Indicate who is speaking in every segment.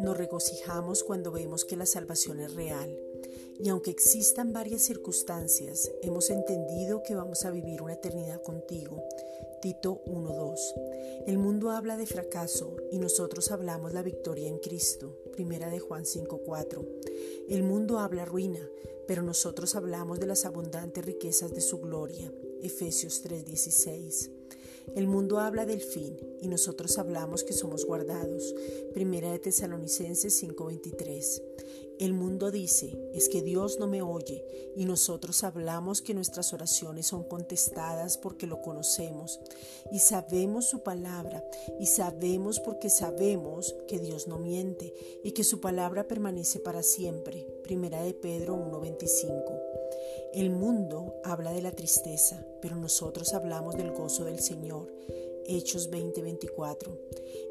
Speaker 1: Nos regocijamos cuando vemos que la salvación es real y aunque existan varias circunstancias, hemos entendido que vamos a vivir una eternidad contigo. Tito 1.2. El mundo habla de fracaso y nosotros hablamos la victoria en Cristo. Primera de Juan 5.4. El mundo habla ruina, pero nosotros hablamos de las abundantes riquezas de su gloria. Efesios 3:16. El mundo habla del fin y nosotros hablamos que somos guardados. Primera de Tesalonicenses 5:23. El mundo dice, es que Dios no me oye y nosotros hablamos que nuestras oraciones son contestadas porque lo conocemos y sabemos su palabra y sabemos porque sabemos que Dios no miente y que su palabra permanece para siempre. Primera de Pedro 1:25. El mundo habla de la tristeza, pero nosotros hablamos del gozo del Señor. Hechos 20:24.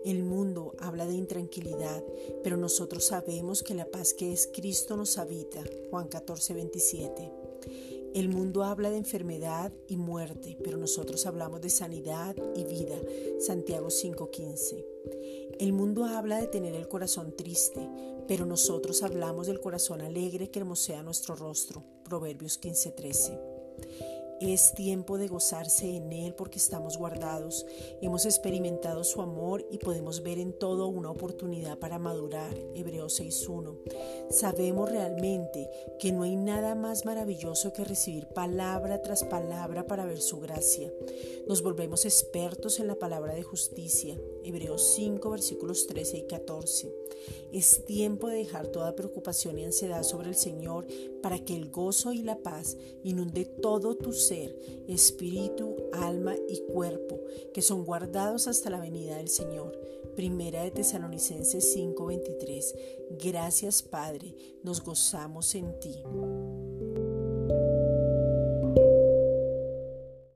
Speaker 1: El mundo habla de intranquilidad, pero nosotros sabemos que la paz que es Cristo nos habita. Juan 14:27. El mundo habla de enfermedad y muerte, pero nosotros hablamos de sanidad y vida. Santiago 5:15. El mundo habla de tener el corazón triste, pero nosotros hablamos del corazón alegre que hermosea nuestro rostro. Proverbios 15:13. Es tiempo de gozarse en Él porque estamos guardados, hemos experimentado su amor y podemos ver en todo una oportunidad para madurar. Hebreos 6.1. Sabemos realmente que no hay nada más maravilloso que recibir palabra tras palabra para ver su gracia. Nos volvemos expertos en la palabra de justicia. Hebreos 5 versículos 13 y 14. Es tiempo de dejar toda preocupación y ansiedad sobre el Señor para que el gozo y la paz inunde todo tu ser, espíritu, alma y cuerpo, que son guardados hasta la venida del Señor. Primera de Tesalonicenses 5:23. Gracias Padre, nos gozamos en ti.